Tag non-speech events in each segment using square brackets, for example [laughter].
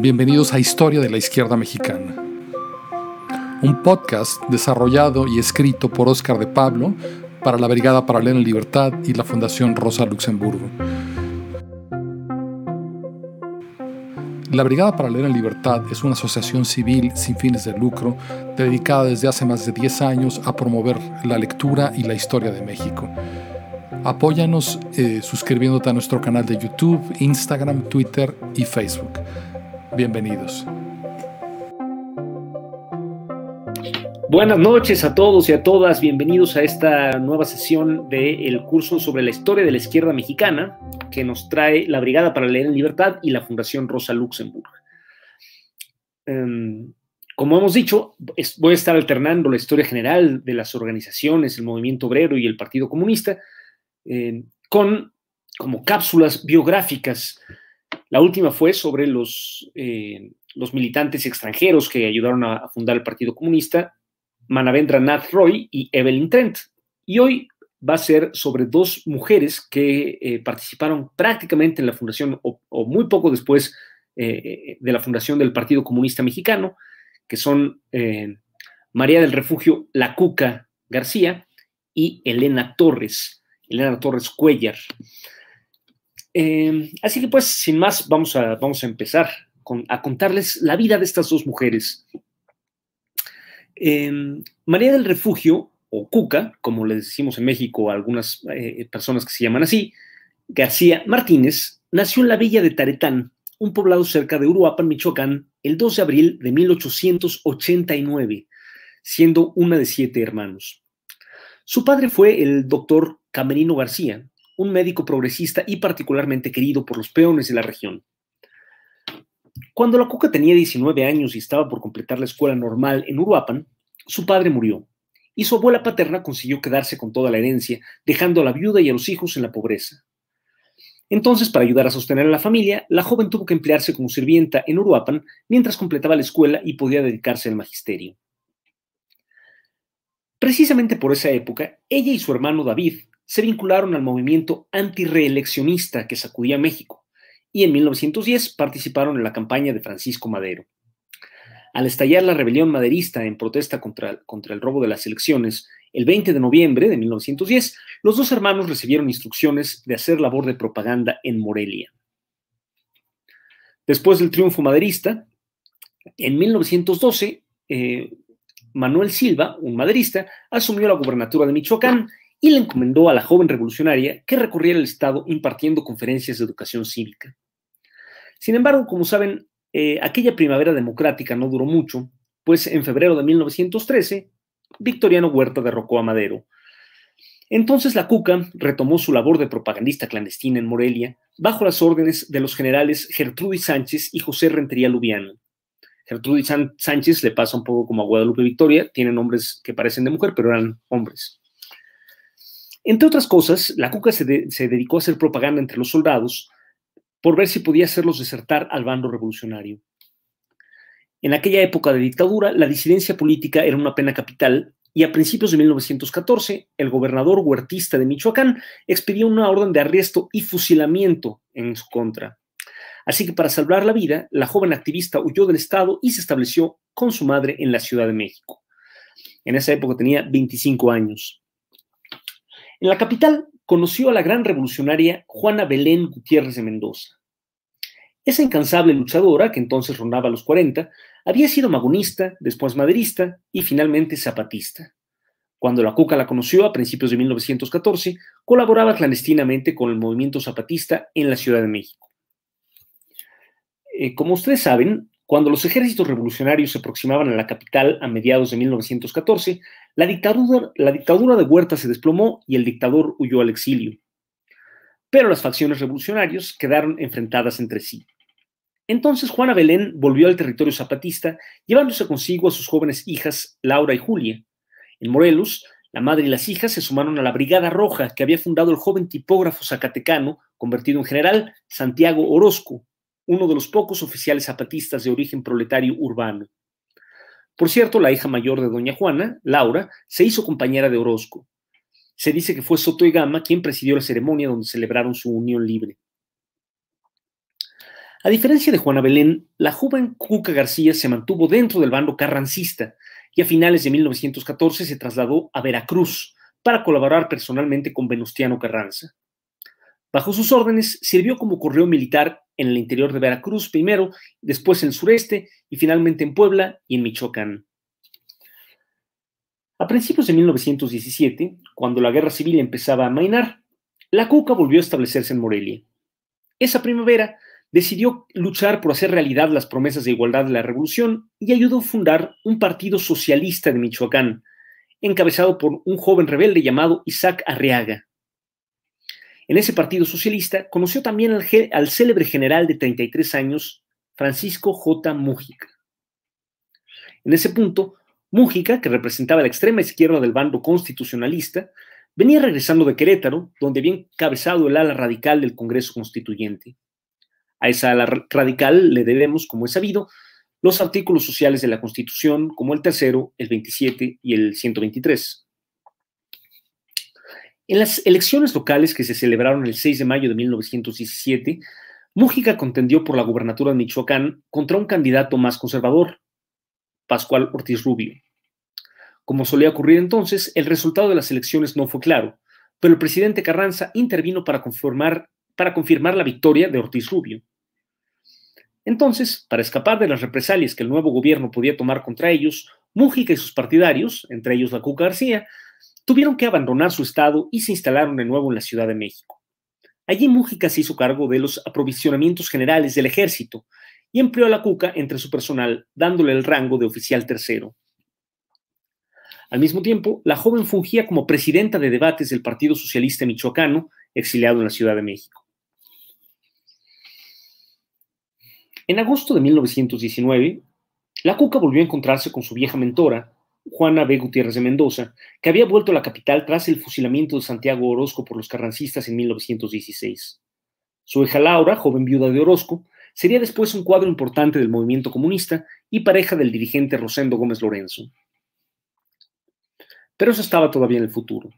Bienvenidos a Historia de la Izquierda Mexicana, un podcast desarrollado y escrito por Óscar de Pablo para la Brigada Paralela en Libertad y la Fundación Rosa Luxemburgo. La Brigada Paralela en Libertad es una asociación civil sin fines de lucro dedicada desde hace más de 10 años a promover la lectura y la historia de México. Apóyanos eh, suscribiéndote a nuestro canal de YouTube, Instagram, Twitter y Facebook. Bienvenidos. Buenas noches a todos y a todas. Bienvenidos a esta nueva sesión del curso sobre la historia de la izquierda mexicana que nos trae la Brigada para Leer en Libertad y la Fundación Rosa Luxemburg. Um, como hemos dicho, voy a estar alternando la historia general de las organizaciones, el movimiento obrero y el Partido Comunista eh, con como cápsulas biográficas la última fue sobre los, eh, los militantes extranjeros que ayudaron a, fundar el Partido Comunista, Manavendra Nath Roy y Evelyn Trent. Y hoy va a ser sobre dos mujeres que eh, participaron prácticamente en la fundación o, muy poco después eh, de la fundación del Partido Comunista Mexicano, que son María del Refugio La Cuca García y Elena Torres, Elena Torres Cuellar. Em, así que pues, sin más, vamos a, vamos a empezar a contarles la vida de estas dos mujeres. Em, María del Refugio, o Cuca, como le decimos en México a algunas eh, personas que se llaman así, García Martínez, nació en la villa de Taretán, un poblado cerca de Uruapan, Michoacán, el 2 de abril de 1889, siendo una de siete hermanos. Su padre fue el doctor Camerino García, un médico progresista y particularmente querido por los peones de la región. Cuando la Cuca tenía 19 años y estaba por completar la escuela normal en Uruapan, su padre murió y su abuela paterna consiguió quedarse con toda la herencia, dejando a la viuda y a los hijos en la pobreza. Entonces, para ayudar a sostener a la familia, la joven tuvo que emplearse como sirvienta en Uruapan mientras completaba la escuela y podía dedicarse al magisterio. Precisamente por esa época, ella y su hermano David se vincularon al movimiento antireeleccionista que sacudía México y en 1910 participaron en la campaña de Francisco Madero. Al estallar la rebelión maderista en protesta contra, el robo de las elecciones, el 20 de noviembre de 1910, los dos hermanos recibieron instrucciones de hacer labor de propaganda en Morelia. Después del triunfo maderista, en 1912, eh, Manuel Silva, un maderista, asumió la gubernatura de Michoacán y le encomendó a la joven revolucionaria que recorriera el Estado impartiendo conferencias de educación cívica. Sin embargo, como saben, eh, aquella primavera democrática no duró mucho, pues en febrero de 1913, Victoriano Huerta derrocó a Madero. Entonces la Cuca retomó su labor de propagandista clandestina en Morelia, bajo las órdenes de los generales Gertrudis Sánchez y José Rentería Lubiano. Gertrudis Sánchez le pasa un poco como a Guadalupe Victoria, tiene nombres que parecen de mujer, pero eran hombres. Entre otras cosas, la Cuca se, dedicó a hacer propaganda entre los soldados por ver si podía hacerlos desertar al bando revolucionario. En aquella época de dictadura, la disidencia política era una pena capital y a principios de 1914, el gobernador huertista de Michoacán expidió una orden de arresto y fusilamiento en su contra. Así que para salvar la vida, la joven activista huyó del Estado y se estableció con su madre en la Ciudad de México. En esa época tenía 25 años. En la capital conoció a la gran revolucionaria Juana Belén Gutiérrez de Mendoza. Esa incansable luchadora, que entonces rondaba los 40, había sido magonista, después maderista y finalmente zapatista. Cuando la Cuca la conoció a principios de 1914, colaboraba clandestinamente con el movimiento zapatista en la Ciudad de México. Eh, como ustedes saben, cuando los ejércitos revolucionarios se aproximaban a la capital a mediados de 1914, la dictadura, de Huerta se desplomó y el dictador huyó al exilio. Pero las facciones revolucionarias quedaron enfrentadas entre sí. Entonces Juana Belén volvió al territorio zapatista, llevándose consigo a sus jóvenes hijas Laura y Julia. En Morelos, la madre y las hijas se sumaron a la Brigada Roja que había fundado el joven tipógrafo zacatecano, convertido en general, Santiago Orozco, uno de los pocos oficiales zapatistas de origen proletario urbano. Por cierto, la hija mayor de doña Juana, Laura, se hizo compañera de Orozco. Se dice que fue Soto y Gama quien presidió la ceremonia donde celebraron su unión libre. A diferencia de Juana Belén, la joven Cuca García se mantuvo dentro del bando carrancista y a finales de 1914 se trasladó a Veracruz para colaborar personalmente con Venustiano Carranza. Bajo sus órdenes, sirvió como correo militar en el interior de Veracruz primero, después en el sureste y finalmente en Puebla y en Michoacán. A principios de 1917, cuando la guerra civil empezaba a mainar, la Cuca volvió a establecerse en Morelia. Esa primavera decidió luchar por hacer realidad las promesas de igualdad de la revolución y ayudó a fundar un partido socialista de Michoacán, encabezado por un joven rebelde llamado Isaac Arriaga. En ese partido socialista conoció también al, célebre general de 33 años, Francisco J. Mújica. En ese punto, Mújica, que representaba la extrema izquierda del bando constitucionalista, venía regresando de Querétaro, donde había encabezado el ala radical del Congreso Constituyente. A esa ala radical le debemos, como es sabido, los artículos sociales de la Constitución, como el tercero, el 27 y el 123. En las elecciones locales que se celebraron el 6 de mayo de 1917, Mújica contendió por la gubernatura de Michoacán contra un candidato más conservador, Pascual Ortiz Rubio. Como solía ocurrir entonces, el resultado de las elecciones no fue claro, pero el presidente Carranza intervino para para confirmar la victoria de Ortiz Rubio. Entonces, para escapar de las represalias que el nuevo gobierno podía tomar contra ellos, Mújica y sus partidarios, entre ellos la Cuca García, tuvieron que abandonar su estado y se instalaron de nuevo en la Ciudad de México. Allí Mújica se hizo cargo de los aprovisionamientos generales del ejército y empleó a la Cuca entre su personal, dándole el rango de oficial tercero. Al mismo tiempo, la joven fungía como presidenta de debates del Partido Socialista Michoacano, exiliado en la Ciudad de México. En agosto de 1919, la Cuca volvió a encontrarse con su vieja mentora, Juana B. Gutiérrez de Mendoza, que había vuelto a la capital tras el fusilamiento de Santiago Orozco por los carrancistas en 1916. Su hija Laura, joven viuda de Orozco, sería después un cuadro importante del movimiento comunista y pareja del dirigente Rosendo Gómez Lorenzo. Pero eso estaba todavía en el futuro.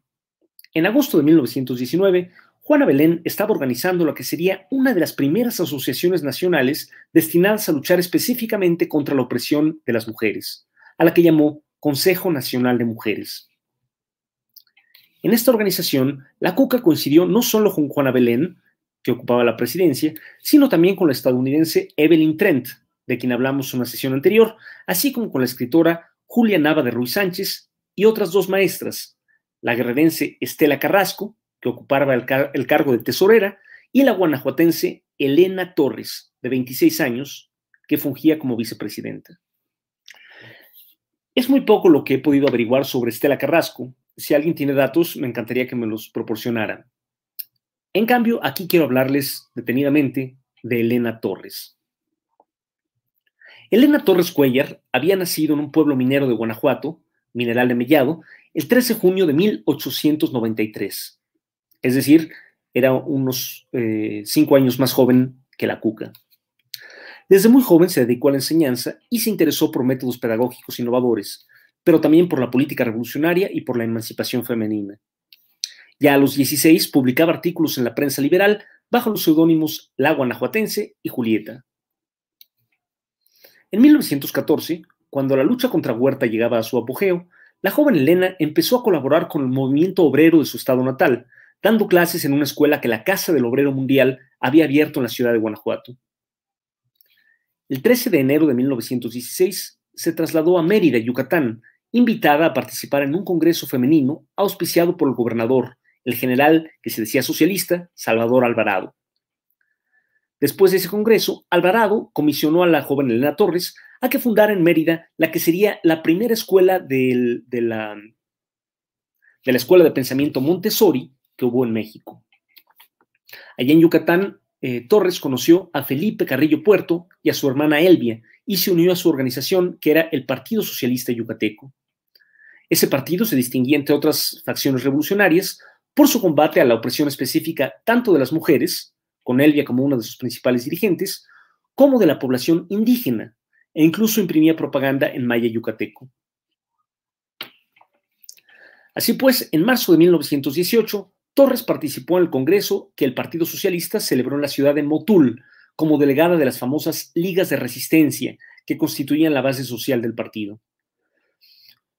En agosto de 1919, Juana Belén estaba organizando lo que sería una de las primeras asociaciones nacionales destinadas a luchar específicamente contra la opresión de las mujeres, a la que llamó Consejo Nacional de Mujeres. En esta organización, la CUCA coincidió no solo con Juana Belén, que ocupaba la presidencia, sino también con la estadounidense Evelyn Trent, de quien hablamos en una sesión anterior, así como con la escritora Julia Nava de Ruiz Sánchez y otras dos maestras, la guerrerense Estela Carrasco, que ocupaba el, el cargo de tesorera, y la guanajuatense Elena Torres, de 26 años, que fungía como vicepresidenta. Es muy poco lo que he podido averiguar sobre Estela Carrasco. Si alguien tiene datos, me encantaría que me los proporcionara. En cambio, aquí quiero hablarles detenidamente de Elena Torres. Elena Torres Cuellar había nacido en un pueblo minero de Guanajuato, Mineral de Mellado, el 13 de junio de 1893. Es decir, era unos eh, cinco años más joven que la Cuca. Desde muy joven se dedicó a la enseñanza y se interesó por métodos pedagógicos innovadores, pero también por la política revolucionaria y por la emancipación femenina. Ya a los 16 publicaba artículos en la prensa liberal bajo los seudónimos La Guanajuatense y Julieta. En 1914, cuando la lucha contra Huerta llegaba a su apogeo, la joven Elena empezó a colaborar con el movimiento obrero de su estado natal, dando clases en una escuela que la Casa del Obrero Mundial había abierto en la ciudad de Guanajuato. El 13 de enero de 1916 se trasladó a Mérida, Yucatán, invitada a participar en un congreso femenino auspiciado por el gobernador, el general que se decía socialista, Salvador Alvarado. Después de ese congreso, Alvarado comisionó a la joven Elena Torres a que fundara en Mérida la que sería la primera escuela de, la, de la Escuela de Pensamiento Montessori que hubo en México. Allá en Yucatán eh, Torres conoció a Felipe Carrillo Puerto y a su hermana Elvia y se unió a su organización que era el Partido Socialista Yucateco. Ese partido se distinguía, entre otras facciones revolucionarias, por su combate a la opresión específica tanto de las mujeres, con Elvia como una de sus principales dirigentes, como de la población indígena, e incluso imprimía propaganda en maya yucateco. Así pues, en marzo de 1918, Torres participó en el Congreso que el Partido Socialista celebró en la ciudad de Motul, como delegada de las famosas ligas de resistencia que constituían la base social del partido.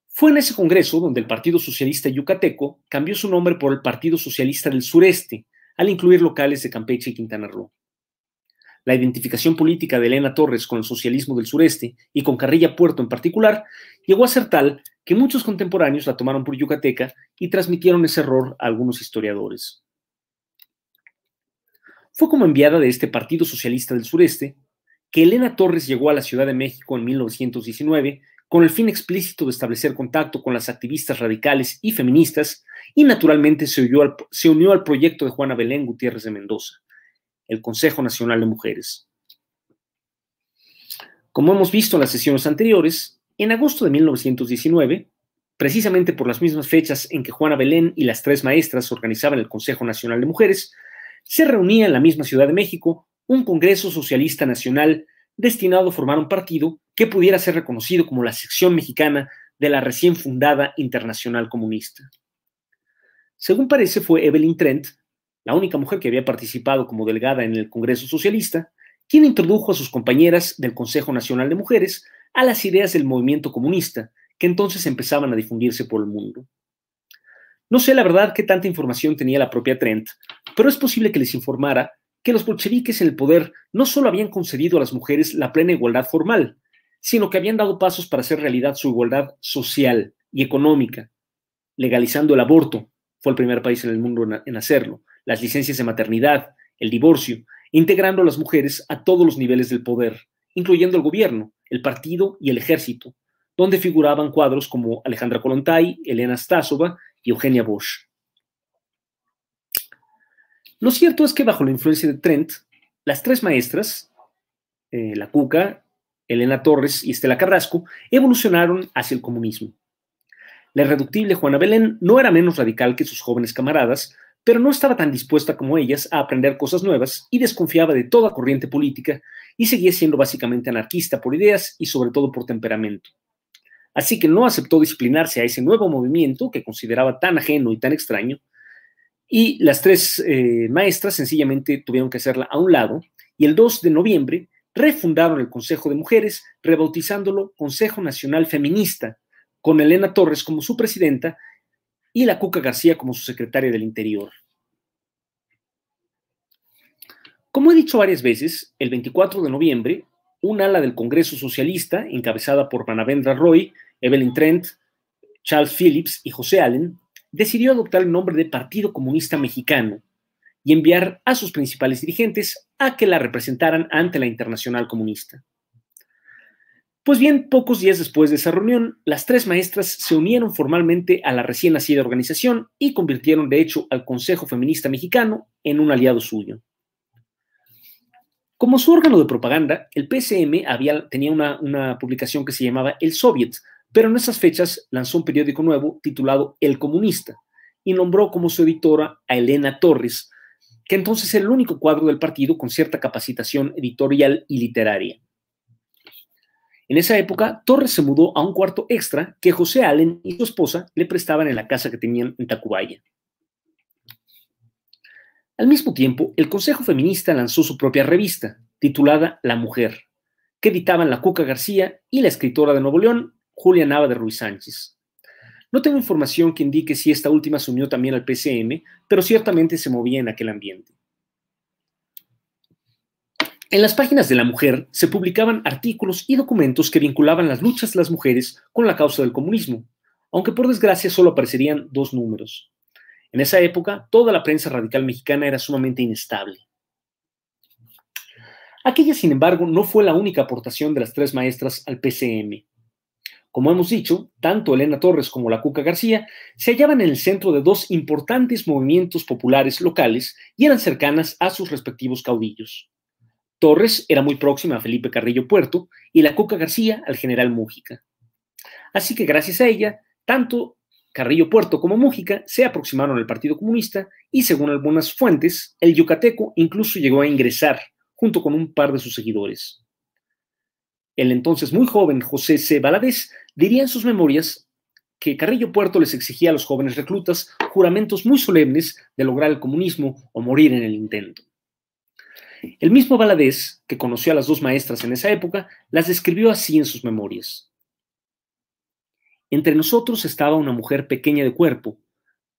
Fue en ese congreso donde el Partido Socialista Yucateco cambió su nombre por el Partido Socialista del Sureste, al incluir locales de Campeche y Quintana Roo. La identificación política de Elena Torres con el socialismo del sureste y con Carrilla Puerto en particular llegó a ser tal que muchos contemporáneos la tomaron por yucateca y transmitieron ese error a algunos historiadores. Fue como enviada de este Partido Socialista del Sureste que Elena Torres llegó a la Ciudad de México en 1919 con el fin explícito de establecer contacto con las activistas radicales y feministas y naturalmente se unió al, proyecto de Juana Belén Gutiérrez de Mendoza, el Consejo Nacional de Mujeres. Como hemos visto en las sesiones anteriores, en agosto de 1919, precisamente por las mismas fechas en que Juana Belén y las tres maestras organizaban el Consejo Nacional de Mujeres, se reunía en la misma Ciudad de México un Congreso Socialista Nacional destinado a formar un partido que pudiera ser reconocido como la sección mexicana de la recién fundada Internacional Comunista. Según parece, fue Evelyn Trent la única mujer que había participado como delegada en el Congreso Socialista, quien introdujo a sus compañeras del Consejo Nacional de Mujeres a las ideas del movimiento comunista, que entonces empezaban a difundirse por el mundo. No sé la verdad qué tanta información tenía la propia Trent, pero es posible que les informara que los bolcheviques en el poder no solo habían concedido a las mujeres la plena igualdad formal, sino que habían dado pasos para hacer realidad su igualdad social y económica, legalizando el aborto, fue el primer país en el mundo en hacerlo, las licencias de maternidad, el divorcio, integrando a las mujeres a todos los niveles del poder, incluyendo el gobierno, el partido y el ejército, donde figuraban cuadros como Alejandra Kolontai, Elena Stasova y Eugenia Bosch. Lo cierto es que bajo la influencia de Trent, las tres maestras, eh, la Cuca, Elena Torres y Estela Carrasco, evolucionaron hacia el comunismo. La irreductible Juana Belén no era menos radical que sus jóvenes camaradas, pero no estaba tan dispuesta como ellas a aprender cosas nuevas y desconfiaba de toda corriente política y seguía siendo básicamente anarquista por ideas y sobre todo por temperamento. Así que no aceptó disciplinarse a ese nuevo movimiento que consideraba tan ajeno y tan extraño, y las tres eh, maestras sencillamente tuvieron que hacerla a un lado, y el 2 de noviembre refundaron el Consejo de Mujeres, rebautizándolo Consejo Nacional Feminista, con Elena Torres como su presidenta y la Cuca García como su secretaria del Interior. Como he dicho varias veces, el 24 de noviembre, un ala del Congreso Socialista, encabezada por Manavendra Roy, Evelyn Trent, Charles Phillips y José Allen, decidió adoptar el nombre de Partido Comunista Mexicano y enviar a sus principales dirigentes a que la representaran ante la Internacional Comunista. Pues bien, pocos días después de esa reunión, las tres maestras se unieron formalmente a la recién nacida organización y convirtieron, de hecho, al Consejo Feminista Mexicano en un aliado suyo. Como su órgano de propaganda, el había, tenía una publicación que se llamaba El Soviet, pero en esas fechas lanzó un periódico nuevo titulado El Comunista y nombró como su editora a Elena Torres, que entonces era el único cuadro del partido con cierta capacitación editorial y literaria. En esa época, Torres se mudó a un cuarto extra que José Allen y su esposa le prestaban en la casa que tenían en Tacubaya. Al mismo tiempo, el Consejo Feminista lanzó su propia revista, titulada La Mujer, que editaban la Cuca García y la escritora de Nuevo León, Julia Nava de Ruiz Sánchez. No tengo información que indique si esta última se unió también al PCM, pero ciertamente se movía en aquel ambiente. En las páginas de la mujer se publicaban artículos y documentos que vinculaban las luchas de las mujeres con la causa del comunismo, aunque por desgracia solo aparecerían dos números. En esa época, toda la prensa radical mexicana era sumamente inestable. Aquella, sin embargo, no fue la única aportación de las tres maestras al PCM. Como hemos dicho, tanto Elena Torres como la Cuca García se hallaban en el centro de dos importantes movimientos populares locales y eran cercanas a sus respectivos caudillos. Torres era muy próxima a Felipe Carrillo Puerto y la Cuca García al general Mújica. Así que gracias a ella, tanto Carrillo Puerto como Mújica se aproximaron al Partido Comunista y según algunas fuentes, el yucateco incluso llegó a ingresar junto con un par de sus seguidores. El entonces muy joven José C. Valadez diría en sus memorias que Carrillo Puerto les exigía a los jóvenes reclutas juramentos muy solemnes de lograr el comunismo o morir en el intento. El mismo Valadez, que conoció a las dos maestras en esa época, las describió así en sus memorias. Entre nosotros estaba una mujer pequeña de cuerpo,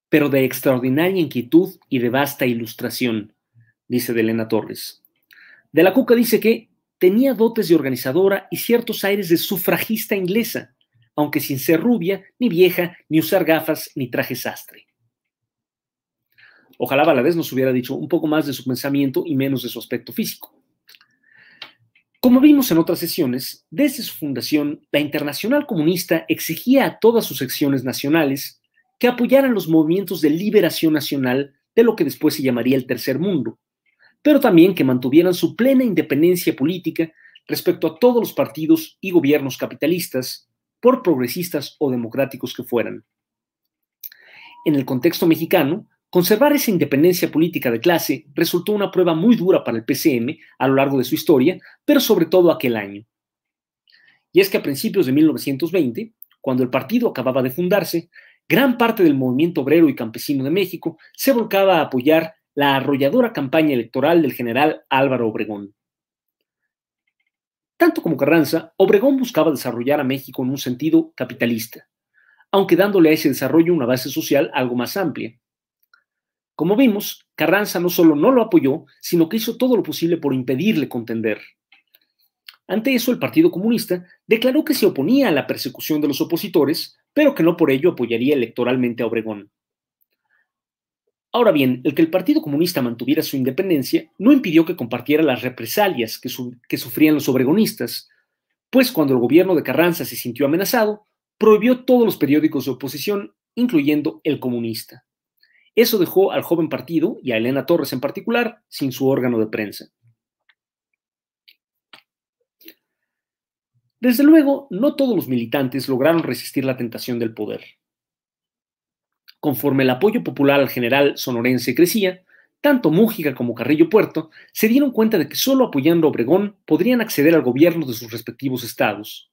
pero de extraordinaria inquietud y de vasta ilustración, dice de Torres. De la Cuca dice que tenía dotes de organizadora y ciertos aires de sufragista inglesa, aunque sin ser rubia, ni vieja, ni usar gafas, ni traje sastre. Ojalá Valadez nos hubiera dicho un poco más de su pensamiento y menos de su aspecto físico. Como vimos en otras sesiones, desde su fundación, la Internacional Comunista exigía a todas sus secciones nacionales que apoyaran los movimientos de liberación nacional de lo que después se llamaría el Tercer Mundo, pero también que mantuvieran su plena independencia política respecto a todos los partidos y gobiernos capitalistas, por progresistas o democráticos que fueran. En el contexto mexicano, Conservar esa independencia política de clase resultó una prueba muy dura para el PCM a lo largo de su historia, pero sobre todo aquel año. Y es que a principios de 1920, cuando el partido acababa de fundarse, gran parte del movimiento obrero y campesino de México se volcaba a apoyar la arrolladora campaña electoral del general Álvaro Obregón. Tanto como Carranza, Obregón buscaba desarrollar a México en un sentido capitalista, aunque dándole a ese desarrollo una base social algo más amplia. Como vimos, Carranza no solo no lo apoyó, sino que hizo todo lo posible por impedirle contender. Ante eso, el Partido Comunista declaró que se oponía a la persecución de los opositores, pero que no por ello apoyaría electoralmente a Obregón. Ahora bien, el que el Partido Comunista mantuviera su independencia no impidió que compartiera las represalias que, que, sufrían los obregonistas, pues cuando el gobierno de Carranza se sintió amenazado, prohibió todos los periódicos de oposición, incluyendo el comunista. Eso dejó al joven partido, y a Elena Torres en particular, sin su órgano de prensa. Desde luego, no todos los militantes lograron resistir la tentación del poder. Conforme el apoyo popular al general sonorense crecía, tanto Mújica como Carrillo Puerto se dieron cuenta de que solo apoyando a Obregón podrían acceder al gobierno de sus respectivos estados.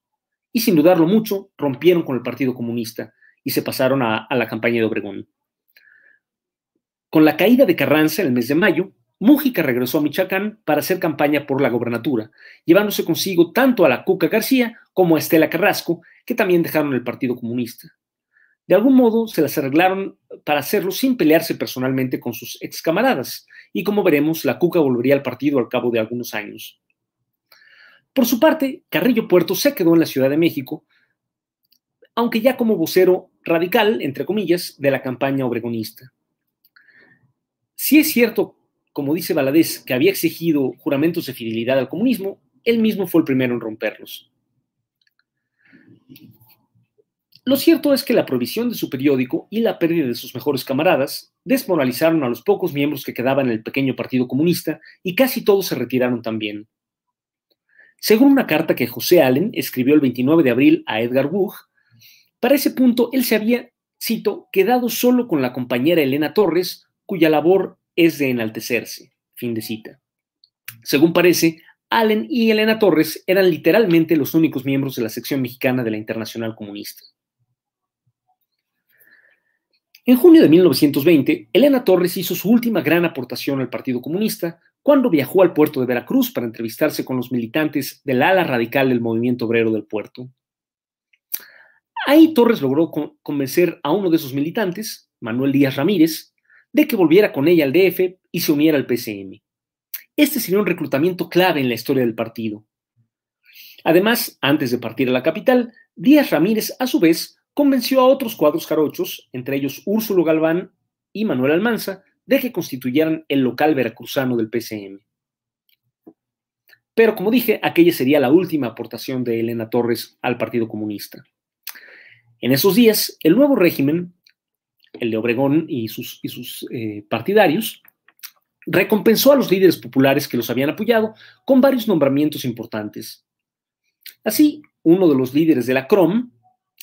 Y sin dudarlo mucho, rompieron con el Partido Comunista y se pasaron a, a la campaña de Obregón. Con la caída de Carranza en el mes de mayo, Mújica regresó a Michoacán para hacer campaña por la gobernatura, llevándose consigo tanto a la Cuca García como a Estela Carrasco, que también dejaron el Partido Comunista. De algún modo se las arreglaron para hacerlo sin pelearse personalmente con sus ex camaradas, y como veremos, la Cuca volvería al partido al cabo de algunos años. Por su parte, Carrillo Puerto se quedó en la Ciudad de México, aunque ya como vocero radical, entre comillas, de la campaña obregonista. Si es cierto, como dice Valadez, que había exigido juramentos de fidelidad al comunismo, él mismo fue el primero en romperlos. Lo cierto es que la provisión de su periódico y la pérdida de sus mejores camaradas desmoralizaron a los pocos miembros que quedaban en el pequeño Partido Comunista y casi todos se retiraron también. Según una carta que José Allen escribió el 29 de abril a Edgar Wood, para ese punto él se había, cito, quedado solo con la compañera Elena Torres, cuya labor es de enaltecerse. Fin de cita. Según parece, Allen y Elena Torres eran literalmente los únicos miembros de la sección mexicana de la Internacional Comunista. En junio de 1920, Elena Torres hizo su última gran aportación al Partido Comunista cuando viajó al puerto de Veracruz para entrevistarse con los militantes del ala radical del movimiento obrero del puerto. Ahí Torres logró convencer a uno de esos militantes, Manuel Díaz Ramírez, de que volviera con ella al DF y se uniera al PCM. Este sería un reclutamiento clave en la historia del partido. Además, antes de partir a la capital, Díaz Ramírez, a su vez, convenció a otros cuadros jarochos, entre ellos Úrsulo Galván y Manuel Almanza, de que constituyeran el local veracruzano del PCM. Pero como dije, aquella sería la última aportación de Elena Torres al Partido Comunista. En esos días, el nuevo régimen el de Obregón y sus, eh, partidarios, recompensó a los líderes populares que los habían apoyado con varios nombramientos importantes. Así, uno de los líderes de la CROM,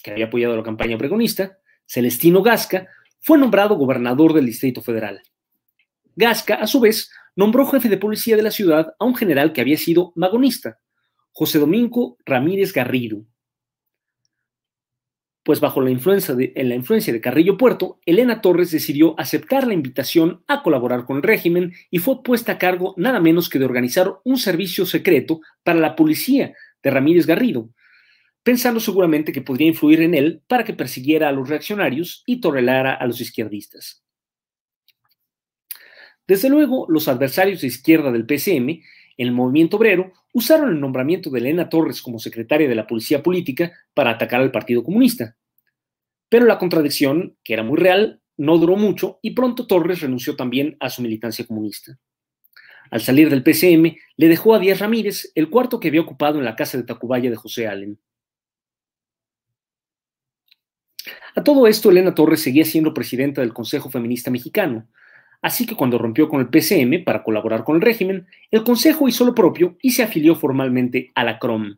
que había apoyado la campaña obregonista, Celestino Gasca, fue nombrado gobernador del Distrito Federal. Gasca, a su vez, nombró jefe de policía de la ciudad a un general que había sido magonista, José Domingo Ramírez Garrido, pues bajo la influencia, de, en la influencia de Carrillo Puerto, Elena Torres decidió aceptar la invitación a colaborar con el régimen y fue puesta a cargo nada menos que de organizar un servicio secreto para la policía de Ramírez Garrido, pensando seguramente que podría influir en él para que persiguiera a los reaccionarios y torelara a los izquierdistas. Desde luego, los adversarios de izquierda del PCM el movimiento obrero usaron el nombramiento de Elena Torres como secretaria de la Policía Política para atacar al Partido Comunista. Pero la contradicción, que era muy real, no duró mucho y pronto Torres renunció también a su militancia comunista. Al salir del PCM, le dejó a Díaz Ramírez el cuarto que había ocupado en la casa de Tacubaya de José Allen. A todo esto, Elena Torres seguía siendo presidenta del Consejo Feminista Mexicano, Así que cuando rompió con el PCM para colaborar con el régimen, el Consejo hizo lo propio y se afilió formalmente a la CROM.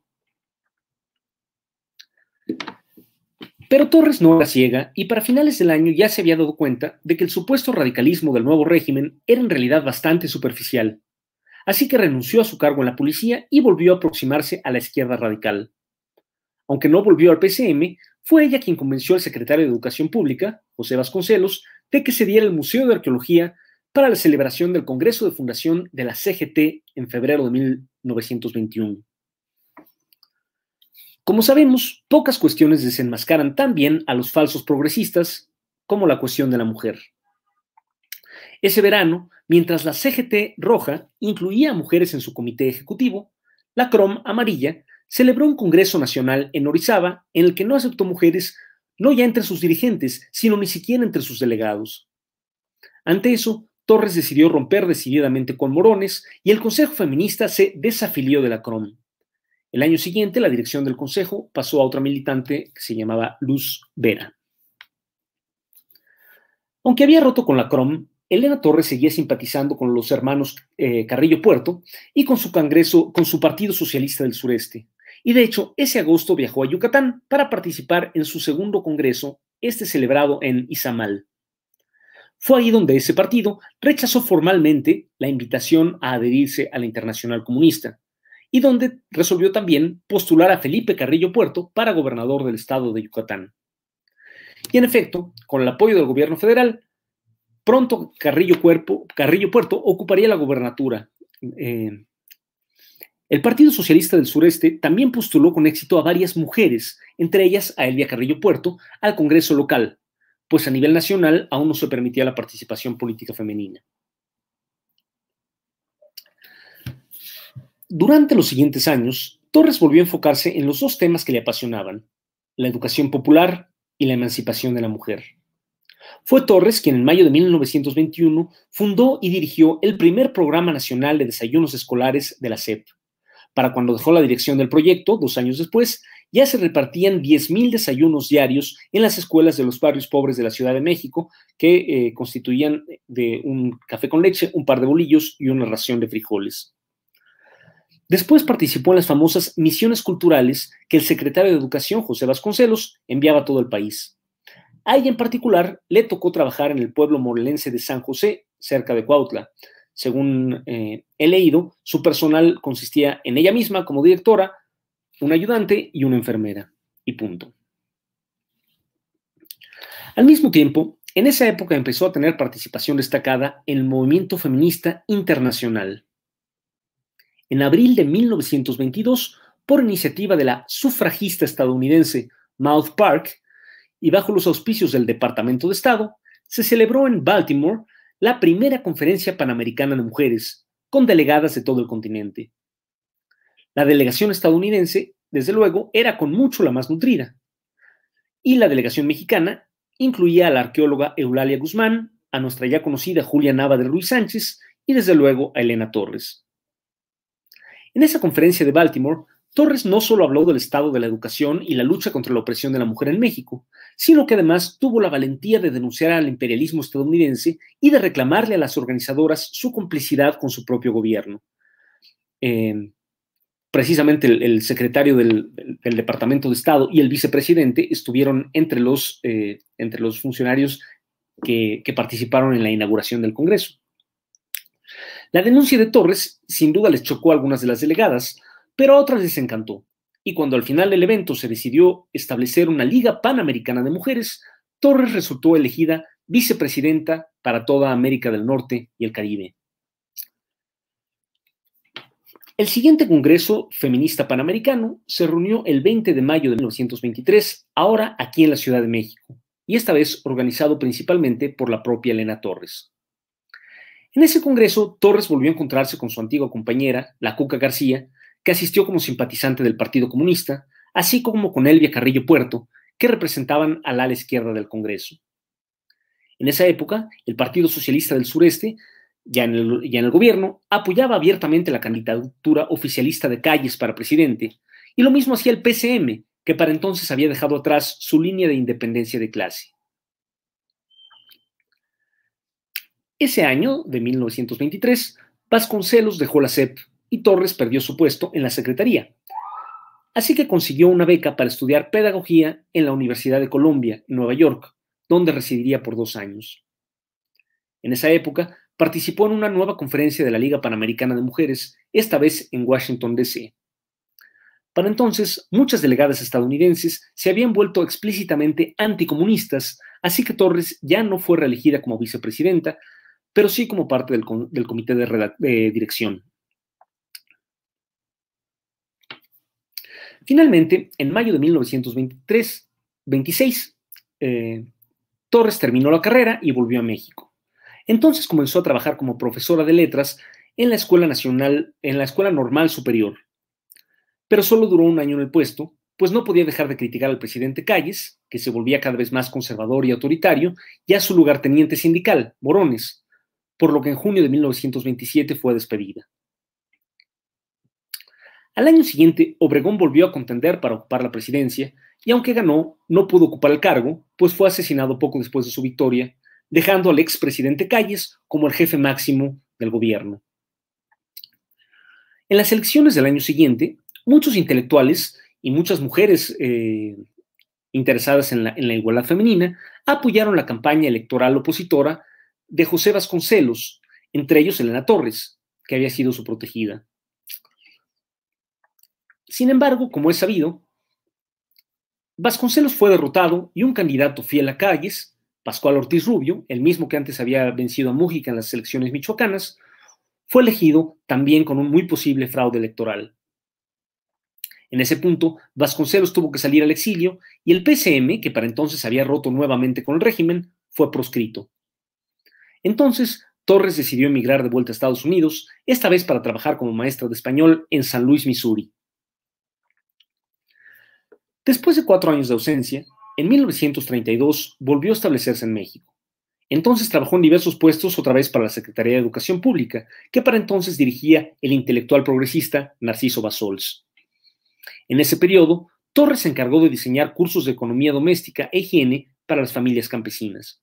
Pero Torres no era ciega y para finales del año ya se había dado cuenta de que el supuesto radicalismo del nuevo régimen era en realidad bastante superficial. Así que renunció a su cargo en la policía y volvió a aproximarse a la izquierda radical. Aunque no volvió al PCM, fue ella quien convenció al secretario de Educación Pública, José Vasconcelos, de que se diera el Museo de Arqueología para la celebración del Congreso de Fundación de la CGT en febrero de 1921. Como sabemos, pocas cuestiones desenmascaran tan bien a los falsos progresistas como la cuestión de la mujer. Ese verano, mientras la CGT roja incluía a mujeres en su comité ejecutivo, la CROM amarilla celebró un Congreso Nacional en Orizaba en el que no aceptó mujeres no ya entre sus dirigentes, sino ni siquiera entre sus delegados. Ante eso, Torres decidió romper decididamente con Morones y el Consejo Feminista se desafilió de la CROM. El año siguiente, la dirección del Consejo pasó a otra militante que se llamaba Luz Vera. Aunque había roto con la CROM, Elena Torres seguía simpatizando con los hermanos eh, Carrillo Puerto y con su congreso, con su Partido Socialista del Sureste y de hecho ese agosto viajó a Yucatán para participar en su segundo congreso, este celebrado en Izamal. Fue ahí donde ese partido rechazó formalmente la invitación a adherirse a la Internacional Comunista y donde resolvió también postular a Felipe Carrillo Puerto para gobernador del estado de Yucatán. Y en efecto, con el apoyo del gobierno federal, pronto Carrillo, Carrillo Puerto ocuparía la gobernatura. Eh, el Partido Socialista del Sureste también postuló con éxito a varias mujeres, entre ellas a Elvia Carrillo Puerto, al Congreso local, pues a nivel nacional aún no se permitía la participación política femenina. Durante los siguientes años, Torres volvió a enfocarse en los dos temas que le apasionaban, la educación popular y la emancipación de la mujer. Fue Torres quien en mayo de 1921 fundó y dirigió el primer programa nacional de desayunos escolares de la SEP, para cuando dejó la dirección del proyecto, dos años después, ya se repartían 10.000 desayunos diarios en las escuelas de los barrios pobres de la Ciudad de México, que eh, constituían de un café con leche, un par de bolillos y una ración de frijoles. Después participó en las famosas misiones culturales que el secretario de Educación, José Vasconcelos, enviaba a todo el país. A ella en particular le tocó trabajar en el pueblo morelense de San José, cerca de Cuautla, según eh, he leído, su personal consistía en ella misma como directora, un ayudante y una enfermera. Y punto. Al mismo tiempo, en esa época empezó a tener participación destacada en el movimiento feminista internacional. En abril de 1922, por iniciativa de la sufragista estadounidense Mouth Park y bajo los auspicios del Departamento de Estado, se celebró en Baltimore la primera conferencia panamericana de mujeres, con delegadas de todo el continente. La delegación estadounidense, desde luego, era con mucho la más nutrida. Y la delegación mexicana incluía a la arqueóloga Eulalia Guzmán, a nuestra ya conocida Julia Nava de Ruiz Sánchez y desde luego a Elena Torres. En esa conferencia de Baltimore, Torres no solo habló del estado de la educación y la lucha contra la opresión de la mujer en México, sino que además tuvo la valentía de denunciar al imperialismo estadounidense y de reclamarle a las organizadoras su complicidad con su propio gobierno. Eh, precisamente el, secretario del, Departamento de Estado y el vicepresidente estuvieron entre los, eh, funcionarios que participaron en la inauguración del Congreso. La denuncia de Torres sin duda les chocó a algunas de las delegadas, pero a otras les encantó y cuando al final del evento se decidió establecer una Liga Panamericana de Mujeres, Torres resultó elegida vicepresidenta para toda América del Norte y el Caribe. El siguiente Congreso Feminista Panamericano se reunió el 20 de mayo de 1923, ahora aquí en la Ciudad de México, y esta vez organizado principalmente por la propia Elena Torres. En ese Congreso, Torres volvió a encontrarse con su antigua compañera, la Cuca García, que asistió como simpatizante del Partido Comunista, así como con Elvia Carrillo Puerto, que representaban al ala izquierda del Congreso. En esa época, el Partido Socialista del Sureste, ya en, el, gobierno, apoyaba abiertamente la candidatura oficialista de Calles para presidente, y lo mismo hacía el PCM, que para entonces había dejado atrás su línea de independencia de clase. Ese año, de 1923, Vasconcelos dejó la CEP y Torres perdió su puesto en la Secretaría. Así que consiguió una beca para estudiar pedagogía en la Universidad de Columbia, Nueva York, donde residiría por dos años. En esa época, participó en una nueva conferencia de la Liga Panamericana de Mujeres, esta vez en Washington, D.C. Para entonces, muchas delegadas estadounidenses se habían vuelto explícitamente anticomunistas, así que Torres ya no fue reelegida como vicepresidenta, pero sí como parte del, comité de dirección. Finalmente, en mayo de 1923, 26, eh, Torres terminó la carrera y volvió a México. Entonces comenzó a trabajar como profesora de letras en la Escuela Nacional, en la Escuela Normal Superior. Pero solo duró un año en el puesto, pues no podía dejar de criticar al presidente Calles, que se volvía cada vez más conservador y autoritario, y a su lugarteniente sindical, Morones, por lo que en junio de 1927 fue despedida. Al año siguiente, Obregón volvió a contender para ocupar la presidencia y aunque ganó, no pudo ocupar el cargo, pues fue asesinado poco después de su victoria, dejando al expresidente Calles como el jefe máximo del gobierno. En las elecciones del año siguiente, muchos intelectuales y muchas mujeres eh, interesadas en la, en la igualdad femenina apoyaron la campaña electoral opositora de José Vasconcelos, entre ellos Elena Torres, que había sido su protegida. Sin embargo, como es sabido, Vasconcelos fue derrotado y un candidato fiel a Calles, Pascual Ortiz Rubio, el mismo que antes había vencido a Mújica en las elecciones michoacanas, fue elegido también con un muy posible fraude electoral. En ese punto, Vasconcelos tuvo que salir al exilio y el PCM, que para entonces había roto nuevamente con el régimen, fue proscrito. Entonces, Torres decidió emigrar de vuelta a Estados Unidos, esta vez para trabajar como maestra de español en San Luis, Missouri. Después de cuatro años de ausencia, en 1932 volvió a establecerse en México. Entonces trabajó en diversos puestos otra vez para la Secretaría de Educación Pública, que para entonces dirigía el intelectual progresista Narciso Basols. En ese periodo, Torres se encargó de diseñar cursos de economía doméstica e higiene para las familias campesinas.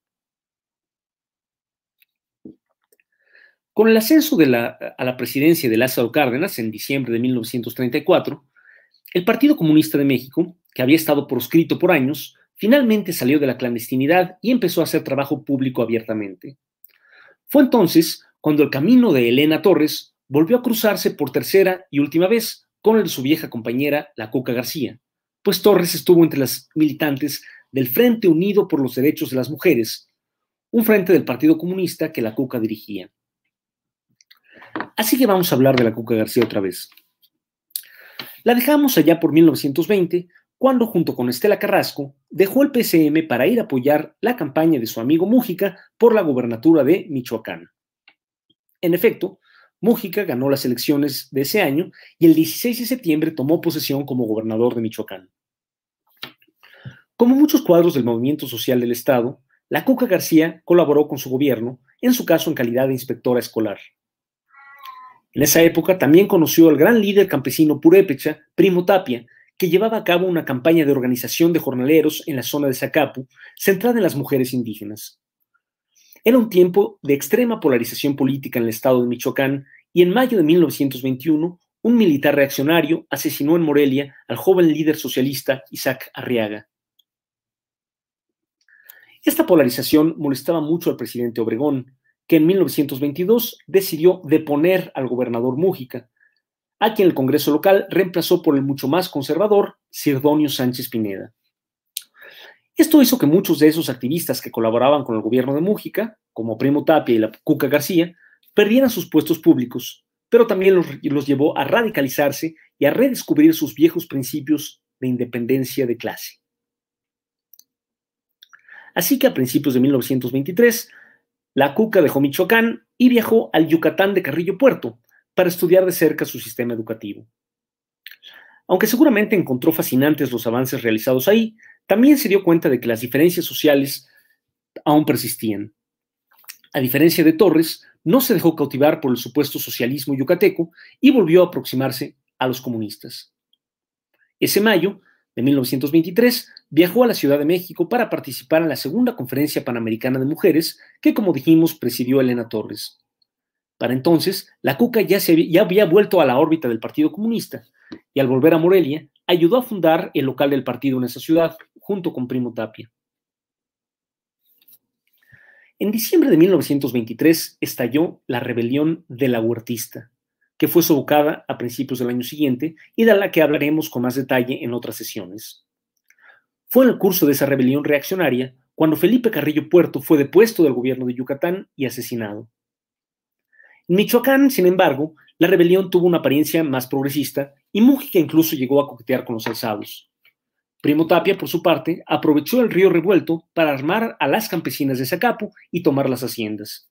Con el ascenso a la presidencia de Lázaro Cárdenas en diciembre de 1934, el Partido Comunista de México que había estado proscrito por años, finalmente salió de la clandestinidad y empezó a hacer trabajo público abiertamente. Fue entonces cuando el camino de Elena Torres volvió a cruzarse por tercera y última vez con el de su vieja compañera, la Cuca García, pues Torres estuvo entre las militantes del Frente Unido por los Derechos de las Mujeres, un frente del Partido Comunista que la Cuca dirigía. Así que vamos a hablar de la Cuca García otra vez. La dejamos allá por 1920 cuando junto con Estela Carrasco dejó el PCM para ir a apoyar la campaña de su amigo Mújica por la gobernatura de Michoacán. En efecto, Mújica ganó las elecciones de ese año y el 16 de septiembre tomó posesión como gobernador de Michoacán. Como muchos cuadros del movimiento social del Estado, la Cuca García colaboró con su gobierno, en su caso en calidad de inspectora escolar. En esa época también conoció al gran líder campesino purépecha, Primo Tapia, que llevaba a cabo una campaña de organización de jornaleros en la zona de Zacapu, centrada en las mujeres indígenas. Era un tiempo de extrema polarización política en el estado de Michoacán y en mayo de 1921 un militar reaccionario asesinó en Morelia al joven líder socialista Isaac Arriaga. Esta polarización molestaba mucho al presidente Obregón, que en 1922 decidió deponer al gobernador Mújica, a quien el Congreso local reemplazó por el mucho más conservador Sirdonio Sánchez Pineda. Esto hizo que muchos de esos activistas que colaboraban con el gobierno de Mújica, como Primo Tapia y la Cuca García, perdieran sus puestos públicos, pero también los, los llevó a radicalizarse y a redescubrir sus viejos principios de independencia de clase. Así que a principios de 1923, la Cuca dejó Michoacán y viajó al Yucatán de Carrillo Puerto para estudiar de cerca su sistema educativo. Aunque seguramente encontró fascinantes los avances realizados ahí, también se dio cuenta de que las diferencias sociales aún persistían. A diferencia de Torres, no se dejó cautivar por el supuesto socialismo yucateco y volvió a aproximarse a los comunistas. Ese mayo de 1923 viajó a la Ciudad de México para participar en la segunda conferencia panamericana de mujeres que, como dijimos, presidió Elena Torres. Para entonces, la Cuca ya, había vuelto a la órbita del Partido Comunista y al volver a Morelia, ayudó a fundar el local del partido en esa ciudad, junto con Primo Tapia. En diciembre de 1923 estalló la rebelión de la Huertista, que fue sofocada a principios del año siguiente y de la que hablaremos con más detalle en otras sesiones. Fue en el curso de esa rebelión reaccionaria cuando Felipe Carrillo Puerto fue depuesto del gobierno de Yucatán y asesinado. En Michoacán, sin embargo, la rebelión tuvo una apariencia más progresista y Mújica incluso llegó a coquetear con los alzados. Primo Tapia, por su parte, aprovechó el río revuelto para armar a las campesinas de Zacapu y tomar las haciendas.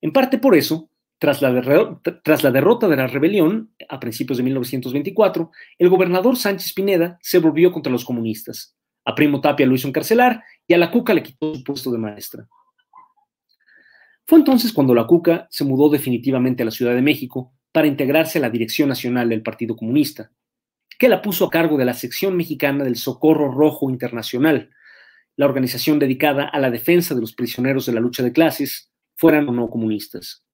En parte por eso, tras la, tras la, derrota de la rebelión a principios de 1924, el gobernador Sánchez Pineda se volvió contra los comunistas. A Primo Tapia lo hizo encarcelar y a la Cuca le quitó su puesto de maestra. Fue entonces cuando la Cuca se mudó definitivamente a la Ciudad de México para integrarse a la Dirección Nacional del Partido Comunista, que la puso a cargo de la sección mexicana del Socorro Rojo Internacional, la organización dedicada a la defensa de los prisioneros de la lucha de clases, fueran o no comunistas.